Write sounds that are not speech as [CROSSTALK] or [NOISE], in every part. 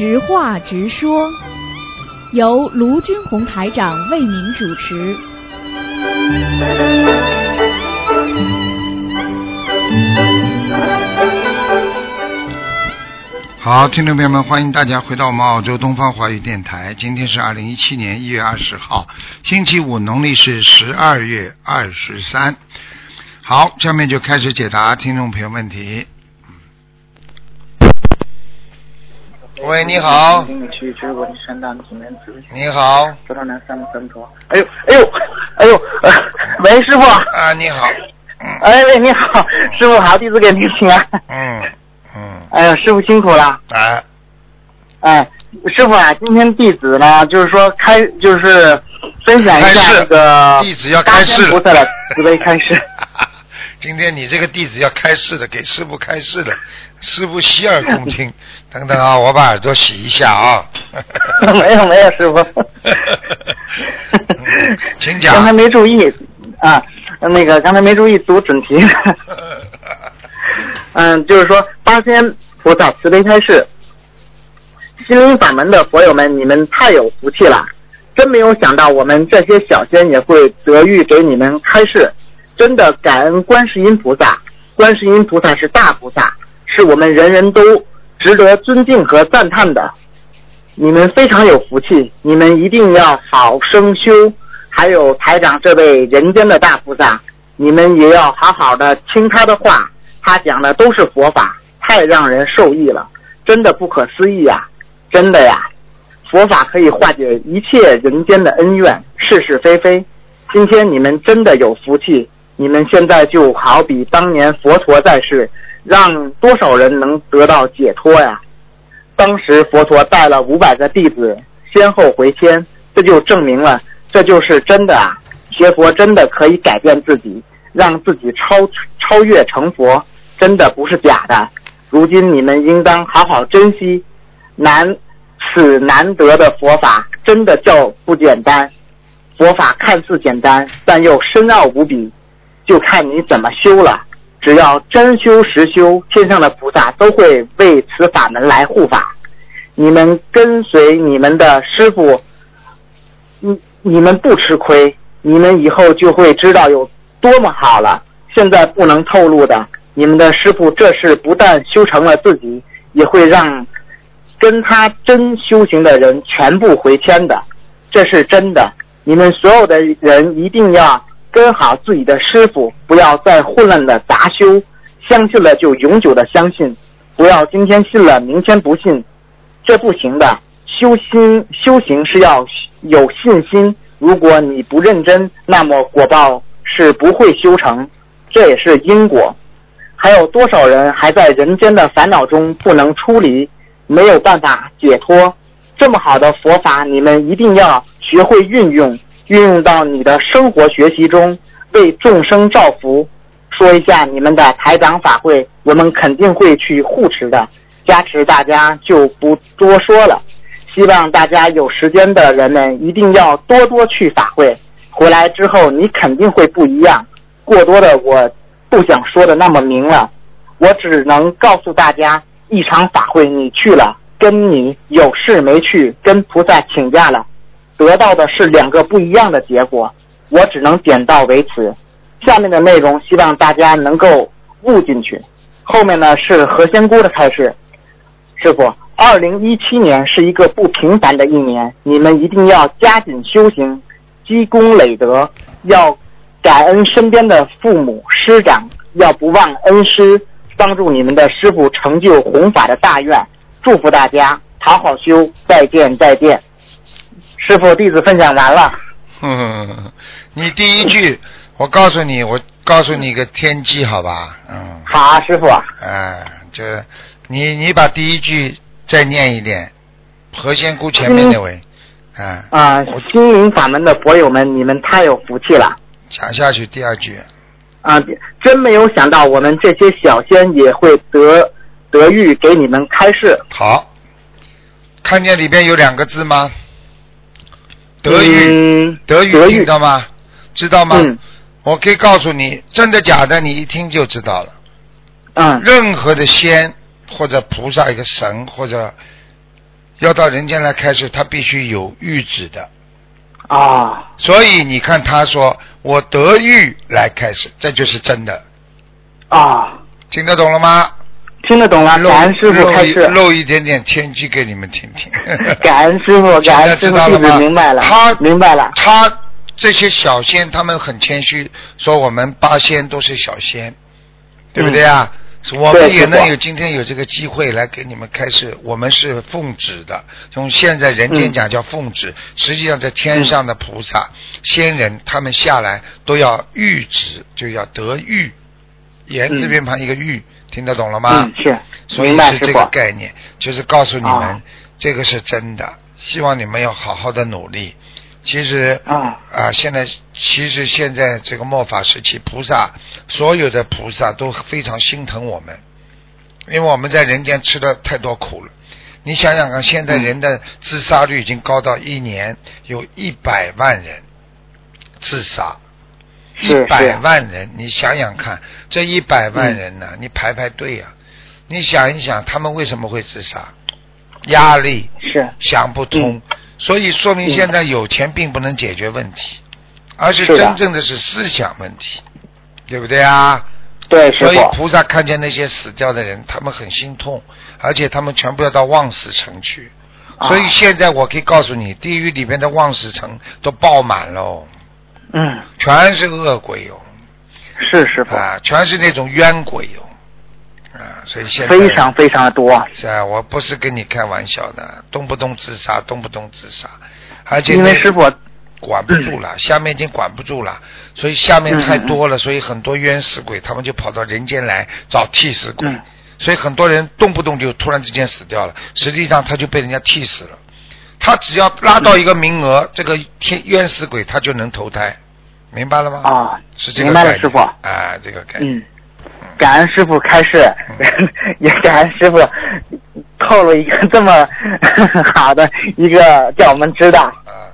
直话直说，由卢军红台长为您主持。好，听众朋友们，欢迎大家回到我们澳洲东方华语电台。今天是二零一七年一月二十号，星期五，农历是十二月二十三。好，下面就开始解答听众朋友问题。喂，你好，你好，哎呦，哎呦，哎呦，呃 [LAUGHS] 喂，师傅。啊，你好，嗯。哎喂，你好，师傅好，弟子给您请安。嗯嗯，哎呀，师傅辛苦了。哎，哎，师傅啊，今天弟子呢，就是说开，就是分享一下那个弟子要大开示了。仙菩萨的慈悲开示。[LAUGHS] 今天你这个弟子要开示的，给师傅开示的，师傅洗耳恭听。[LAUGHS] 等等啊，我把耳朵洗一下啊。[LAUGHS] 没有没有，师傅。嗯 [LAUGHS] 请讲刚才没注意啊，那个刚才没注意读准题。嗯，就是说八仙菩萨慈悲开示，心灵法门的佛友们，你们太有福气了！真没有想到我们这些小仙也会得遇给你们开示，真的感恩观世音菩萨。观世音菩萨是大菩萨，是我们人人都值得尊敬和赞叹的。你们非常有福气，你们一定要好生修。还有台长这位人间的大菩萨，你们也要好好的听他的话，他讲的都是佛法，太让人受益了，真的不可思议呀、真的呀！佛法可以化解一切人间的恩怨，是是非非。今天你们真的有福气，你们现在就好比当年佛陀在世，让多少人能得到解脱呀？当时佛陀带了五百个弟子，先后回天，这就证明了，这就是真的啊！学佛真的可以改变自己，让自己超超越成佛，真的不是假的。如今你们应当好好珍惜，难此难得的佛法，真的叫不简单。佛法看似简单，但又深奥无比，就看你怎么修了。只要真修实修，天上的菩萨都会为此法门来护法。你们跟随你们的师傅，你你们不吃亏，你们以后就会知道有多么好了。现在不能透露的，你们的师傅这是不但修成了自己，也会让跟他真修行的人全部回天的，这是真的。你们所有的人一定要跟好自己的师傅，不要再混乱的杂修，相信了就永久的相信，不要今天信了明天不信，这不行的。修心修行是要有信心，如果你不认真，那么果报是不会修成，这也是因果。还有多少人还在人间的烦恼中不能出离，没有办法解脱？这么好的佛法，你们一定要学会运用，运用到你的生活学习中，为众生造福。说一下你们的台长法会，我们肯定会去护持的，加持大家就不多说了。希望大家有时间的人们一定要多多去法会，回来之后你肯定会不一样。过多的我不想说的那么明了，我只能告诉大家，一场法会你去了，跟你有事没去，跟菩萨请假了，得到的是两个不一样的结果。我只能点到为止，下面的内容希望大家能够悟进去。后面呢是何仙姑的开示，师傅。二零一七年是一个不平凡的一年，你们一定要加紧修行，积功累德，要感恩身边的父母师长，要不忘恩师，帮助你们的师傅成就弘法的大愿。祝福大家好好修，再见再见。师傅，弟子分享完了。嗯，[LAUGHS] 你第一句，我告诉你，我告诉你个天机，好吧？嗯，好啊，师傅。哎，这你你把第一句再念一遍，何仙姑前面那位，啊，啊，心灵法门的佛友们，你们太有福气了。讲下去第二句，啊，真没有想到我们这些小仙也会得得遇给你们开示。好，看见里边有两个字吗？德育，嗯，德育德育听到吗？知道吗？嗯我可以告诉你，真的假的，你一听就知道了。嗯任何的仙或者菩萨、一个神或者要到人间来开始，他必须有谕旨的。啊所以你看，他说我得谕来开始，这就是真的，啊，听得懂了吗？听得懂了，露感恩师傅开始，露一点点天机给你们听听。感恩师傅，[LAUGHS] 感恩师傅，[LAUGHS] 弟知道了吗？子明白了，他明白了，他这些小仙，他们很谦虚，说我们八仙都是小仙，对不对啊？我们也能有今天有这个机会来给你们开示，我们是奉旨的，从现在人间嗯讲叫奉旨，实际上在天上的菩萨、仙人，他们下来都要谕旨，就要得谕，言字嗯。边旁一个玉，听得懂了吗？嗯，是，所以是这个，概念，就是告诉你们，啊。这个是真的，希望你们要好好的努力。其实啊。啊，现在其实现在这个末法时期，菩萨所有的菩萨都非常心疼我们，因为我们在人间吃了太多苦了。你想想看，现在嗯。人的自杀率已经高到一年有一百万人自杀，一百，万人，你想想看，这一百万人呢，你排排队呀、你想一想，他们为什么会自杀？压力是，想不通，嗯。所以说明现在有钱并不能解决问题，而是真正的是思想问题，对不对啊？对所以，菩萨看见那些死掉的人，他们很心痛，而且他们全部要到望死城去。啊所以现在我可以告诉你，地狱里面的望死城都爆满喽，嗯，全是恶鬼哟、是师傅，啊，全是那种冤鬼哟、啊，所以现在非常非常的多，是啊，我不是跟你开玩笑的，动不动自杀，动不动自杀，而且那因为师傅，管不住了，下面已经管不住了，所以下面太多了，所以很多冤死鬼他们就跑到人间来找替死鬼，嗯。所以很多人动不动就突然之间死掉了，实际上他就被人家替死了。他只要拉到一个名额，这个天冤死鬼他就能投胎，明白了吗？啊是这个明白了概念师傅啊，这个概念。嗯，感恩师傅开示，[LAUGHS] 也感恩师傅透露一个这么 [LAUGHS] 好的一个叫我们知道。啊，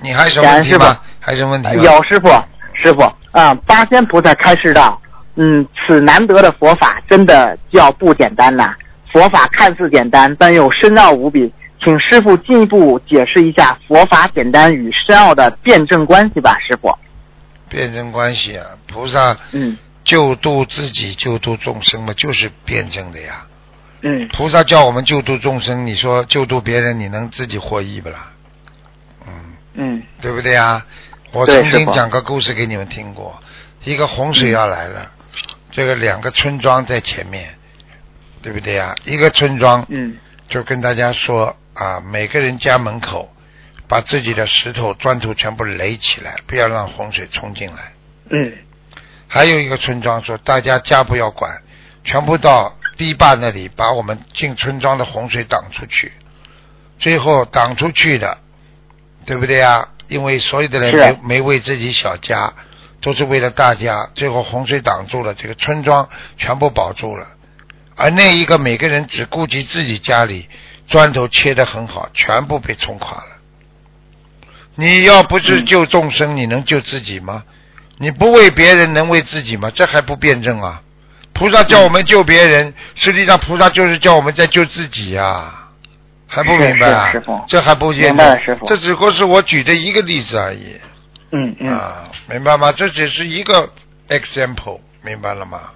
你还有什么问题吗？还有什么问题吗？有师傅，师傅啊，八仙菩萨开示道，嗯，此难得的佛法真的叫不简单呐、佛法看似简单，但又深奥无比。请师傅进一步解释一下佛法简单与深奥的辩证关系吧，师傅。辩证关系啊，菩萨嗯救度自己、救度众生嘛，就是辩证的呀。嗯菩萨叫我们救度众生，你说救度别人，你能自己获益不啦？嗯，嗯对不对呀？我曾经讲个故事给你们听过，一个洪水要来了，这个两个村庄在前面，对不对呀？一个村庄嗯就跟大家说啊，每个人家门口把自己的石头、砖头全部垒起来，不要让洪水冲进来。嗯还有一个村庄说，大家家不要管，全部到堤坝那里把我们进村庄的洪水挡出去。最后挡出去的，对不对啊？因为所有的人没没为自己小家，都是为了大家。最后洪水挡住了，这个村庄全部保住了。而那一个每个人只顾及自己家里，砖头切得很好，全部被冲垮了。你要不是嗯救众生，你能救自己吗？你不为别人，能为自己吗？这还不辩证啊！菩萨叫我们救别人，实际上菩萨就是叫我们在救自己呀、还不明白啊？这还不辩明白证了师傅这只不过是我举的一个例子而已嗯嗯啊，明白吗？这只是一个 example，明白了吗？好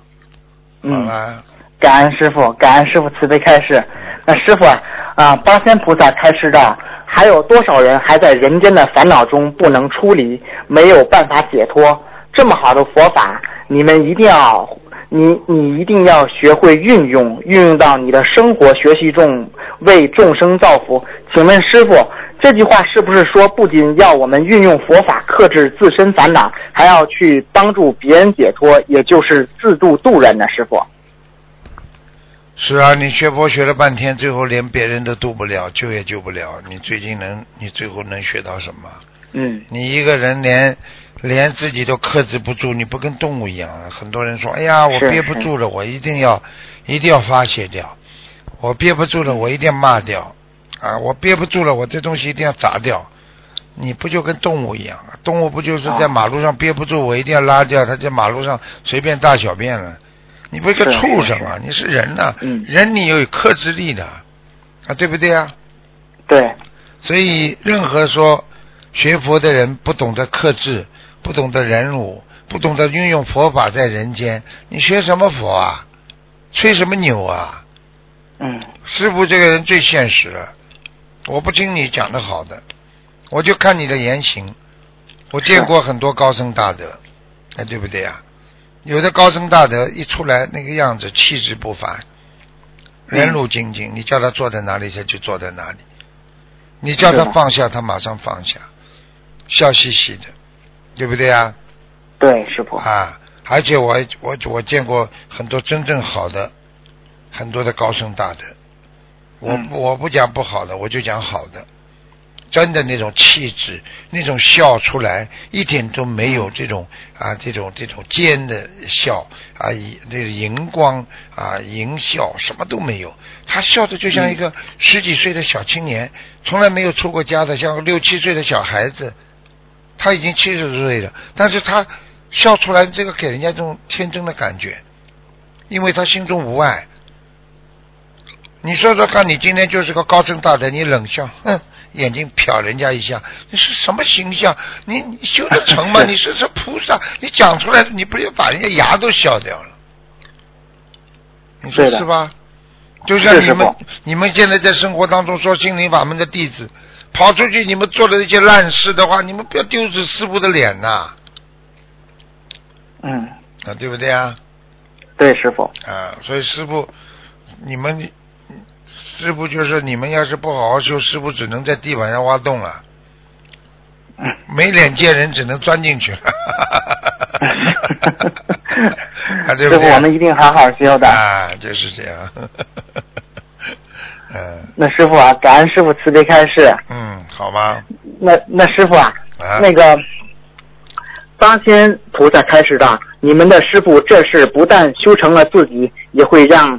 嗯，了，感恩师傅，感恩师傅慈悲开示。那师傅啊，啊，八仙菩萨开示道，还有多少人还在人间的烦恼中不能出离，没有办法解脱？这么好的佛法，你们一定要，你你一定要学会运用，运用到你的生活学习中，为众生造福。请问师傅，这句话是不是说，不仅要我们运用佛法克制自身烦恼，还要去帮助别人解脱，也就是自度度人呢？师傅？是啊，你学佛学了半天，最后连别人都渡不了，救也救不了，你最近能，你最后能学到什么？嗯你一个人连连自己都克制不住，你不跟动物一样了。很多人说：“哎呀，我憋不住了，我一定要一定要发泄掉，我憋不住了，我一定要骂掉啊！我憋不住了，我这东西一定要砸掉。”你不就跟动物一样啊？动物不就是在啊马路上憋不住，我一定要拉掉，它在马路上随便大小便了。你不是个畜生啊，你是人呐、嗯人你有克制力的，啊，对不对啊？对，所以任何说学佛的人不懂得克制，不懂得忍辱，不懂得运用佛法在人间，你学什么佛啊？吹什么牛啊？嗯师傅这个人最现实了，我不听你讲的好的，我就看你的言行。我见过很多高僧大德，哎，对不对呀？有的高僧大德一出来那个样子，气质不凡，人如精进，你叫他坐在哪里，他就坐在哪里；你叫他放下，他马上放下，笑嘻嘻的，对不对啊？对，师傅，啊，而且我我我见过很多真正好的，很多的高僧大德，我嗯。我不讲不好的，我就讲好的，真的那种气质，那种笑出来一点都没有这种啊这种这种尖的笑啊，以那个荧光啊淫笑什么都没有，他笑的就像一个十几岁的小青年，从来没有出过家的，像个六七岁的小孩子。他已经七十岁了，但是他笑出来，这个给人家这种天真的感觉，因为他心中无爱。你说说看，你今天就是个高僧大德，你冷笑，哼，眼睛瞟人家一下，你是什么形象？你你修得成吗？[LAUGHS] 你是是菩萨，你讲出来，你不要把人家牙都笑掉了？你说是吧？就像你们你们现在在生活当中说心灵法门的弟子，跑出去你们做的那些烂事的话，你们不要丢死师傅的脸呐、嗯，啊，对不对啊？对，师傅，啊，所以师傅，你们师傅就是你们要是不好好修，师傅只能在地板上挖洞了，嗯没脸见人，只能钻进去了。[LAUGHS] 啊，对不对？师傅，我们一定好好修的。啊，就是这样。[LAUGHS] 嗯那师傅啊，感恩师傅慈悲开示。嗯，好吗？那那师傅啊，啊那个八仙菩萨开示的，你们的师傅这是不但修成了自己，也会让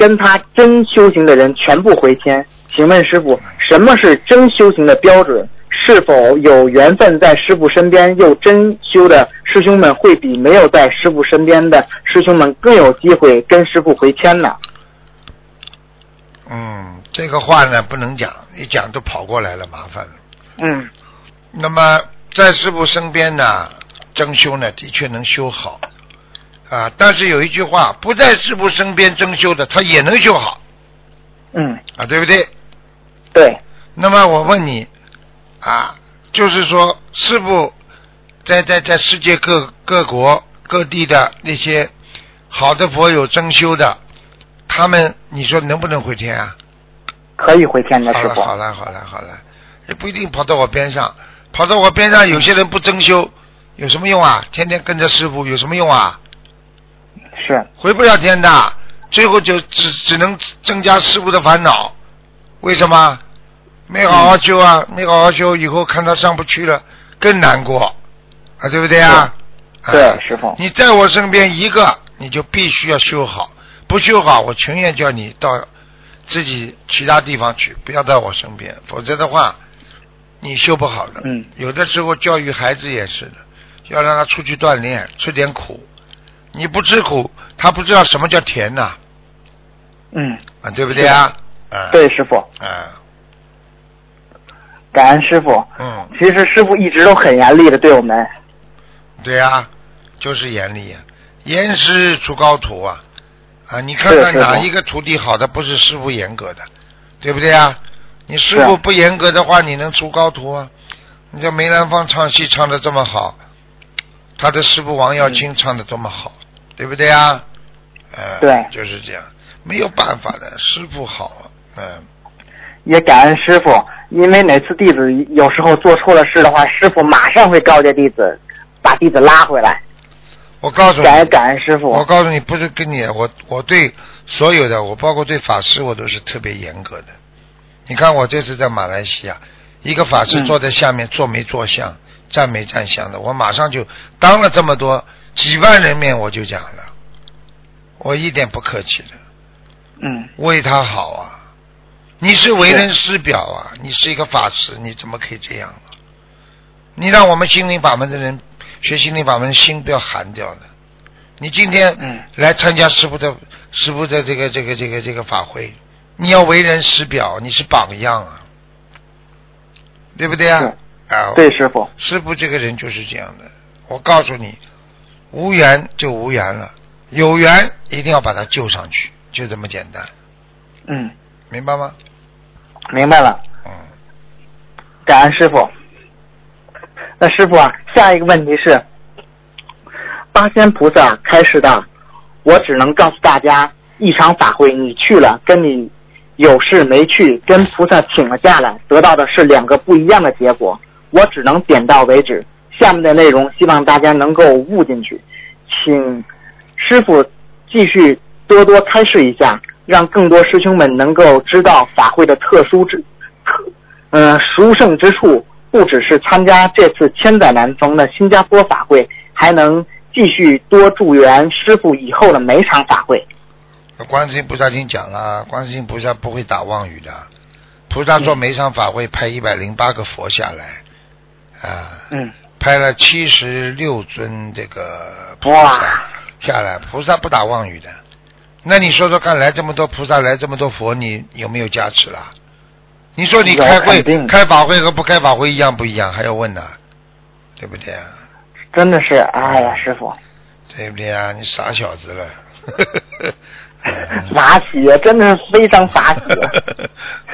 跟他真修行的人全部回迁。请问师傅，什么是真修行的标准？是否有缘分在师傅身边又真修的师兄们，会比没有在师傅身边的师兄们更有机会跟师傅回迁呢？嗯，这个话呢不能讲，一讲都跑过来了，麻烦了。嗯那么在师傅身边呢，真修呢的确能修好啊，但是有一句话，不在师傅身边真修的，他也能修好嗯，啊，对不对？对，那么我问你啊，就是说师傅在在在世界各各国各地的那些好的佛友真修的，他们你说能不能回天啊？可以回天的好了师傅。好了好了好了，也不一定跑到我边上，跑到我边上，有些人不真修，有什么用啊？天天跟着师傅有什么用啊？是，回不了天的，最后就只只能增加师傅的烦恼。为什么？没好好修啊，没好好修，以后看他上不去了，更难过啊，对不对啊？对啊，师傅。你在我身边一个，你就必须要修好，不修好，我情愿叫你到自己其他地方去，不要在我身边，否则的话，你修不好的。嗯有的时候教育孩子也是的，要让他出去锻炼，吃点苦。你不吃苦，他不知道什么叫甜呐、嗯，啊，对不对啊？啊，对，师傅，啊，感恩师傅。嗯，其实师傅一直都很严厉的对我们。对呀、就是严厉呀、严师出高徒啊！啊，你看看哪一个徒弟好的不是师傅严格的，对不对啊？你师傅不严格的话，你能出高徒啊？你像梅兰芳唱戏唱的这么好，他的师傅王耀清唱的多么好，对不对啊？呃，对就是这样，没有办法的，师傅好啊，嗯、也感恩师傅，因为哪次弟子有时候做错了事的话，师傅马上会告诫弟子，把弟子拉回来。我告诉你，感恩感恩师傅。我告诉你，不是跟你，我我对所有的，我包括对法师，我都是特别严格的。你看我这次在马来西亚，一个法师嗯坐在下面，坐没坐相，站没站相的，我马上就当了这么多几万人面，我就讲了，我一点不客气的，嗯，为他好啊！你是为人师表啊，你是一个法师，你怎么可以这样啊？你让我们心灵法门的人学心灵法门，心都要寒掉的。你今天嗯来参加师傅的师傅的这个这个这个这个法会，你要为人师表，你是榜样啊，对不对啊？啊，对，师傅。师傅这个人就是这样的。我告诉你，无缘就无缘了，有缘一定要把他救上去，就这么简单。嗯，明白吗？明白了。嗯，感恩师傅。那师傅啊，下一个问题是，八仙菩萨开示的，我只能告诉大家，一场法会你去了，跟你有事没去，跟菩萨请了假来，得到的是两个不一样的结果。我只能点到为止，下面的内容希望大家能够悟进去，请师傅继续多多开示一下，让更多师兄们能够知道法会的特殊之特，嗯、殊胜之处。不只是参加这次千载难逢的新加坡法会，还能继续多助缘师傅以后的每场法会。观世音菩萨已经讲了，观世音菩萨不会打妄语的。菩萨说每场法会派一百零八个佛下来，啊，嗯，派了七十六尊这个菩萨下来，菩萨不打妄语的。那你说说看，来这么多菩萨，来这么多佛，你有没有加持啦？你说你开会开法会和不开法会一样不一样？还要问呢，对不对啊？真的是，哎呀，师傅，对不对啊？你傻小子了。嗯法喜啊，真的是非常法喜啊。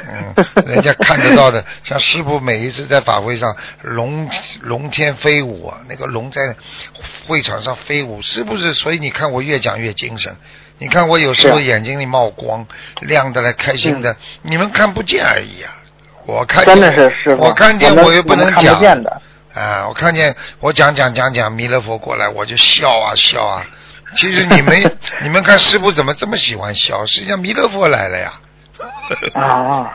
嗯，人家看得到的，[LAUGHS] 像师傅每一次在法会上龙龙天飞舞啊，那个龙在会场上飞舞，是不是？所以你看我越讲越精神。你看我有时候眼睛里冒光，亮的来，开心的，你们看不见而已啊。我看见真的是师傅，我看见我又不能讲。啊，我看见我讲讲讲讲弥勒佛过来，我就笑啊笑啊。其实你们 [LAUGHS] 你们看师傅怎么这么喜欢笑？实际上弥勒佛来了呀。啊 [LAUGHS] 啊，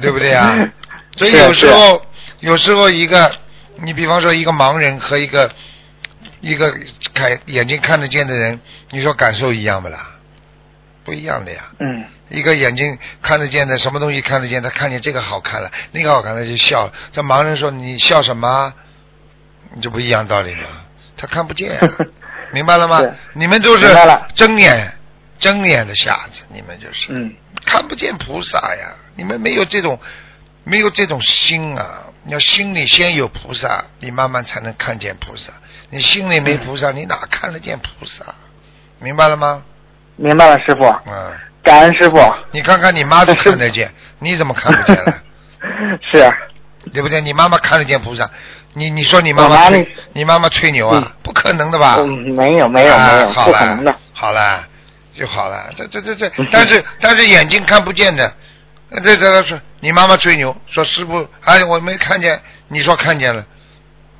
对不对 [LAUGHS] 啊？所以有时候有时候一个，你比方说一个盲人和一个一个看眼睛看得见的人，你说感受一样不啦？不一样的呀。嗯，一个眼睛看得见的，什么东西看得见，他看见这个好看了，那个好看，他就笑了。这盲人说你笑什么？你就不一样道理吗，他看不见，明白了吗？你们就是睁眼睁眼的瞎子，你们就是。嗯，看不见菩萨呀，你们没有这种没有这种心啊！你要心里先有菩萨，你慢慢才能看见菩萨。你心里没菩萨，你哪看得见菩萨？明白了吗？明白了，师傅，嗯，感恩师傅。你看看你妈都看得见，[LAUGHS] 你怎么看不见了？[LAUGHS] 是，对不对？你妈妈看得见菩萨，你你说你妈妈妈吹你妈妈吹牛啊？嗯不可能的吧？嗯，没有没有没有，啊好了不可能的。好了，就好了。这这这这，但是但是眼睛看不见的，呃这这说你妈妈吹牛说师傅，哎，我没看见，你说看见了，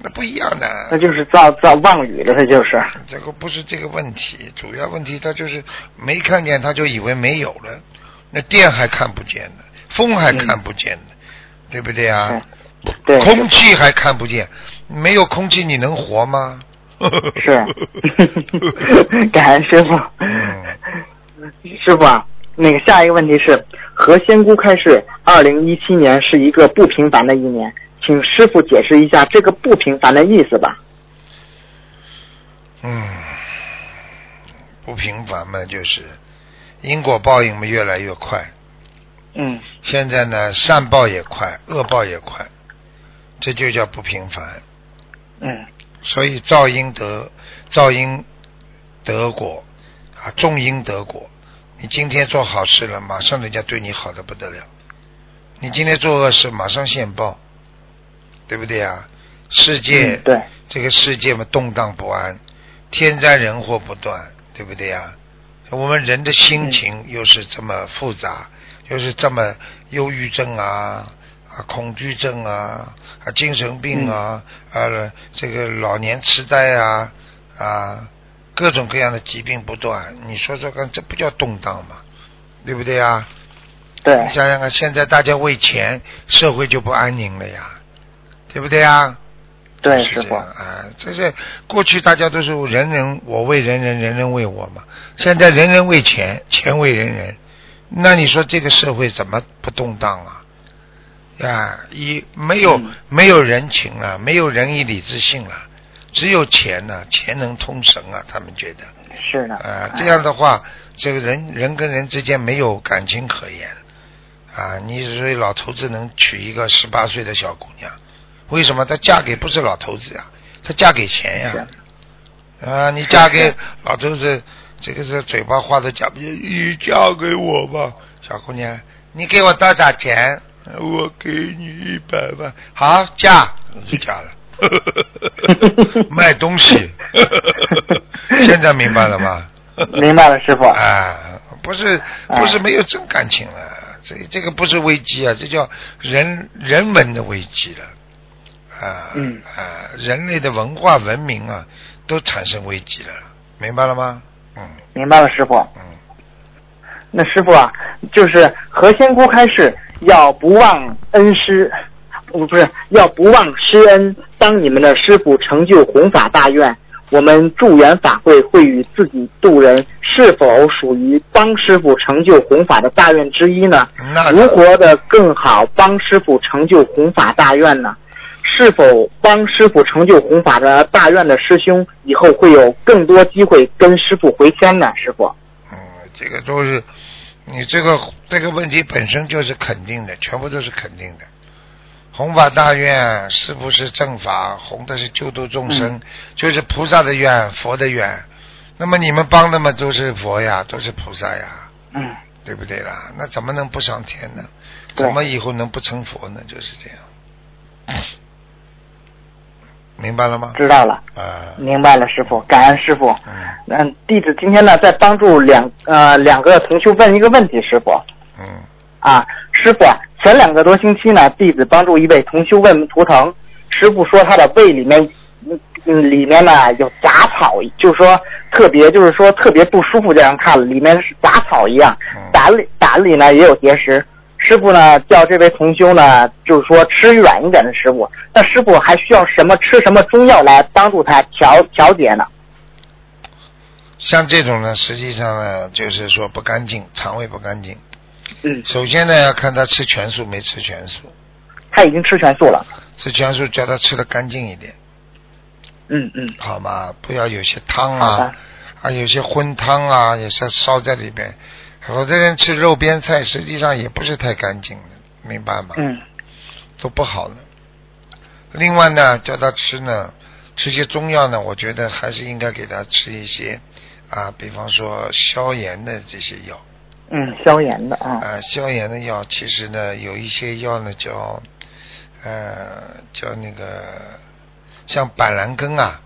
那不一样的。那就是造造妄语了，他就是。这个不是这个问题，主要问题他就是没看见，他就以为没有了。那电还看不见呢，风还看不见呢，对不对啊？对，空气还看不见，没有空气你能活吗？是，[LAUGHS] 感恩师傅。嗯师傅啊，那个下一个问题是，何仙姑开示，二零一七年是一个不平凡的一年，请师傅解释一下这个不平凡的意思吧。嗯，不平凡嘛，就是因果报应嘛越来越快。嗯现在呢，善报也快，恶报也快，这就叫不平凡。嗯所以造因得造因得果啊，种因得果。你今天做好事了，马上人家对你好的不得了；你今天做恶事，马上现报，对不对啊？世界、嗯对，这个世界嘛动荡不安，天灾人祸不断，对不对呀？我们人的心情又是这么复杂，又是这么忧郁症啊啊恐惧症啊啊精神病啊、啊这个老年痴呆啊啊各种各样的疾病不断，你说说看，这不叫动荡吗？对不对啊？对你，想想看，现在大家为钱，社会就不安宁了呀，对不对啊？对，是这样，啊，这是过去大家都是人人我为人人，人人为我嘛。现在人人为钱，钱为人人，那你说这个社会怎么不动荡啊？呀，一没有、嗯没有人情了，没有仁义礼智信了，只有钱呢，钱能通神啊，他们觉得。是的。啊，这样的话，这个人人跟人之间没有感情可言。啊，你所以老头子能娶一个十八岁的小姑娘，为什么？她嫁给不是老头子呀，她嫁给钱呀。啊，你嫁给老头子，这个是嘴巴话都讲不进。你嫁给我吧，小姑娘，你给我多少钱？我给你一百万。好，嫁就嫁了。[LAUGHS] 卖东西。[LAUGHS] 现在明白了吗？明白了，师傅。啊，不是，不是没有真感情了。这这个不是危机啊，这叫人人文的危机了，啊嗯啊，人类的文化文明啊，都产生危机了，明白了吗？嗯，明白了，师傅。嗯，那师傅啊，就是何仙姑开示要不忘恩师，不不是要不忘师恩，当你们的师傅成就弘法大愿。我们助缘法会会与自己渡人，是否属于帮师傅成就弘法的大愿之一呢？如何的更好帮师傅成就弘法大愿呢？是否帮师傅成就弘法的大愿的师兄，以后会有更多机会跟师傅回天呢？师傅，嗯，这个都是你这个这个问题本身就是肯定的，全部都是肯定的。弘法大愿是不是正法？弘的是救度众生，就是菩萨的愿，佛的愿。那么你们帮的嘛都是佛呀，都是菩萨呀，嗯，对不对啦？那怎么能不上天呢？怎么以后能不成佛呢？就是这样，明白了吗？知道了，啊，明白了，师傅，感恩师傅。嗯，弟子今天呢在帮助两呃两个同修问一个问题，师傅。嗯。啊，师傅。前两个多星期呢，弟子帮助一位同修问图腾，师傅说他的胃里面，嗯，里面呢有杂草，就是说特别，就是说特别不舒服，这样看了，里面是杂草一样，胆里胆里呢也有结石。师傅呢叫这位同修呢，就是说吃软一点的食物。那师傅还需要什么吃什么中药来帮助他调调节呢？像这种呢，实际上呢就是说不干净，肠胃不干净。嗯，首先呢，要看他吃全素没吃全素。他已经吃全素了。吃全素，叫他吃的干净一点。嗯嗯。好嘛？不要有些汤啊，啊，有些荤汤啊，有些烧在里边。有的人吃肉边菜，实际上也不是太干净的，明白吗？嗯。都不好的。另外呢，叫他吃呢，吃些中药呢，我觉得还是应该给他吃一些啊，比方说消炎的这些药。嗯，消炎的啊。啊，消炎的药其实呢，有一些药呢叫，呃，叫那个像板蓝根啊。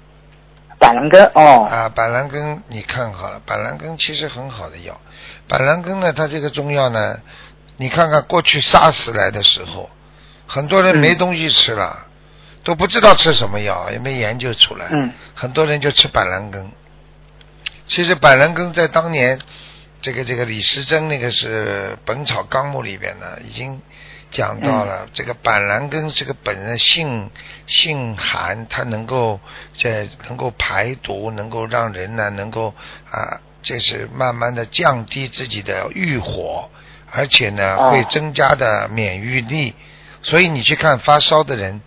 板蓝根哦。啊，板蓝根你看好了，板蓝根其实很好的药。板蓝根呢，它这个中药呢，你看看过去 SARS 来的时候，很多人没东西吃了，都不知道吃什么药，也没研究出来。嗯。很多人就吃板蓝根。其实板蓝根在当年。这个这个李时珍那个是《本草纲目》里边呢，已经讲到了这个板蓝根这个本人性性寒，它能够在能够排毒，能够让人呢能够啊，这是慢慢的降低自己的欲火，而且呢会增加的免疫力。所以你去看发烧的人，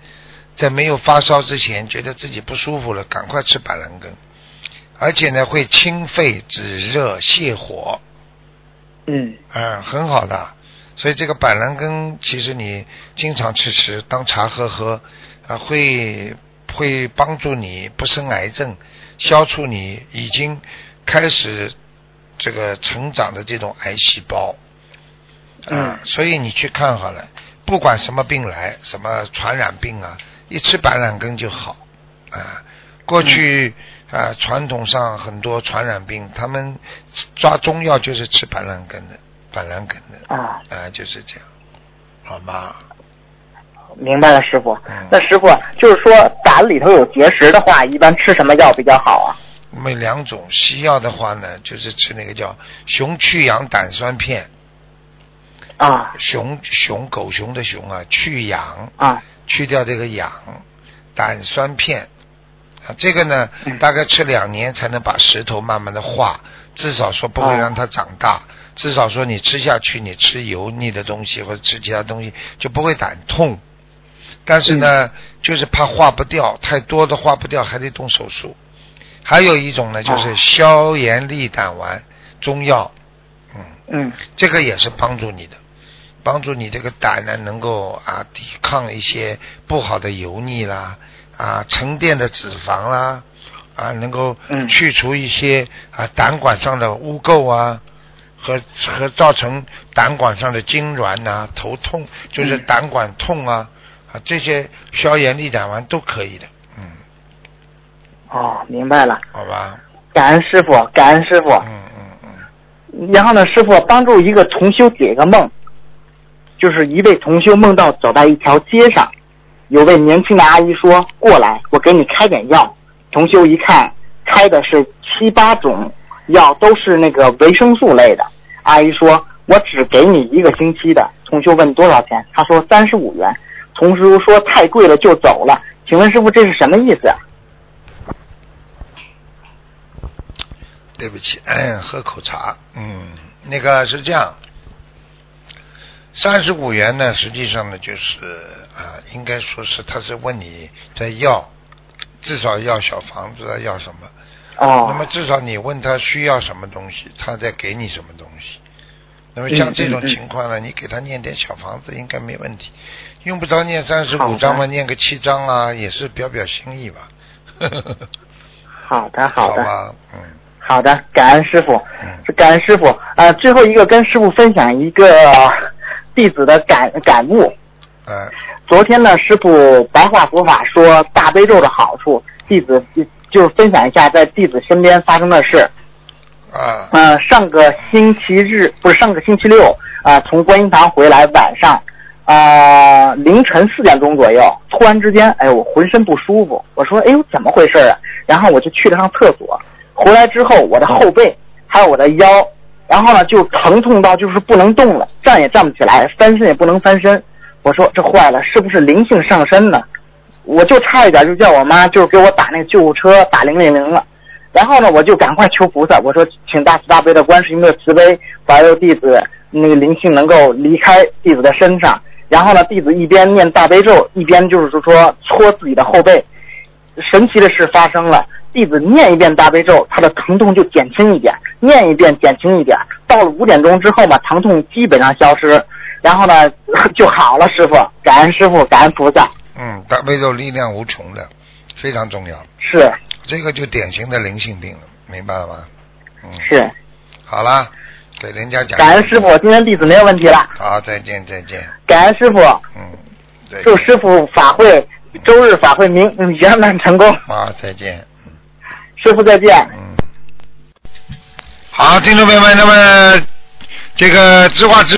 在没有发烧之前，觉得自己不舒服了，赶快吃板蓝根。而且呢，会清肺止热泻火。嗯。嗯，很好的。所以这个板蓝根，其实你经常吃吃，当茶喝喝，啊，会会帮助你不生癌症，消除你已经开始这个成长的这种癌细胞。啊。所以你去看好了，不管什么病来，什么传染病啊，一吃板蓝根就好。啊，过去。啊，传统上很多传染病，他们抓中药就是吃板蓝根的，板蓝根的啊，啊，就是这样，好吗？明白了，师傅。那师傅就是说，胆里头有结石的话，一般吃什么药比较好啊？我们两种西药的话呢，就是吃那个叫熊去氧胆酸片。啊。熊熊狗熊的熊啊，去氧啊，去掉这个氧，胆酸片。啊，这个呢，大概吃两年才能把石头慢慢的化，至少说不会让它长大，至少说你吃下去，你吃油腻的东西或者吃其他东西就不会胆痛。但是呢，就是怕化不掉，太多的化不掉，还得动手术。还有一种呢，就是哦消炎利胆丸中药，嗯，嗯这个也是帮助你的，帮助你这个胆呢能够啊抵抗一些不好的油腻啦，啊沉淀的脂肪啦，啊能够嗯去除一些啊胆管上的污垢啊。和和造成胆管上的痉挛呐、头痛，就是嗯胆管痛啊，啊这些消炎利胆丸都可以的，嗯，哦，明白了，好吧，感恩师傅，感恩师傅。嗯嗯嗯，然后呢，师傅帮助一个同修解个梦，就是一位同修梦到走在一条街上，有位年轻的阿姨说：“过来，我给你开点药。”同修一看，开的是七八种药，都是那个维生素类的。阿姨说：“我只给你一个星期的。”同修问多少钱，他说三十五元。同修说太贵了，就走了。请问师傅这是什么意思啊？对不起，嗯，喝口茶，嗯，那个是这样，三十五元呢，实际上呢就是啊、应该说是他是问你在要，至少要小房子啊，要什么？哦，那么至少你问他需要什么东西，他再给你什么东西。那么像这种情况呢，你给他念点小房子应该没问题，用不着念三十五章嘛，念个七章啊，也是表表心意吧。[LAUGHS] 好的，好的。吧，嗯好的，感恩师傅嗯，是感恩师傅。呃，最后一个跟师傅分享一个呃弟子的感感悟。呃，昨天呢，师傅白话佛法说大悲咒的好处，弟子就是分享一下在弟子身边发生的事。啊，嗯，上个星期日不是上个星期六啊、从观音堂回来，晚上啊、凌晨四点钟左右，突然之间，哎呦，我浑身不舒服。我说，哎呦，怎么回事啊？然后我就去了趟厕所，回来之后，我的后背还有我的腰，然后呢就疼痛到就是不能动了，站也站不起来，翻身也不能翻身。我说这坏了，是不是灵性上身呢？我就差一点就叫我妈就给我打那个救护车，打零零零了。然后呢，我就赶快求菩萨，我说请大慈大悲的观世音的慈悲保佑弟子那个灵性能够离开弟子的身上。然后呢，弟子一边念大悲咒，一边就是说搓自己的后背。神奇的事发生了，弟子念一遍大悲咒，他的疼痛就减轻一点；念一遍减轻一点。到了五点钟之后嘛，疼痛基本上消失，然后呢 [LAUGHS] 就好了。师傅，感恩师傅，感恩菩萨。嗯，大悲咒力量无穷的，非常重要。是这个就典型的灵性病了，明白了吗？嗯，是，好了，给人家讲。感恩师傅，今天弟子没有问题了。好，再见再见。感恩师傅，嗯，对。祝师傅法会周日法会明嗯圆满成功。好，再见。嗯师傅再见。嗯。好，听众朋友们，那么这个知话直。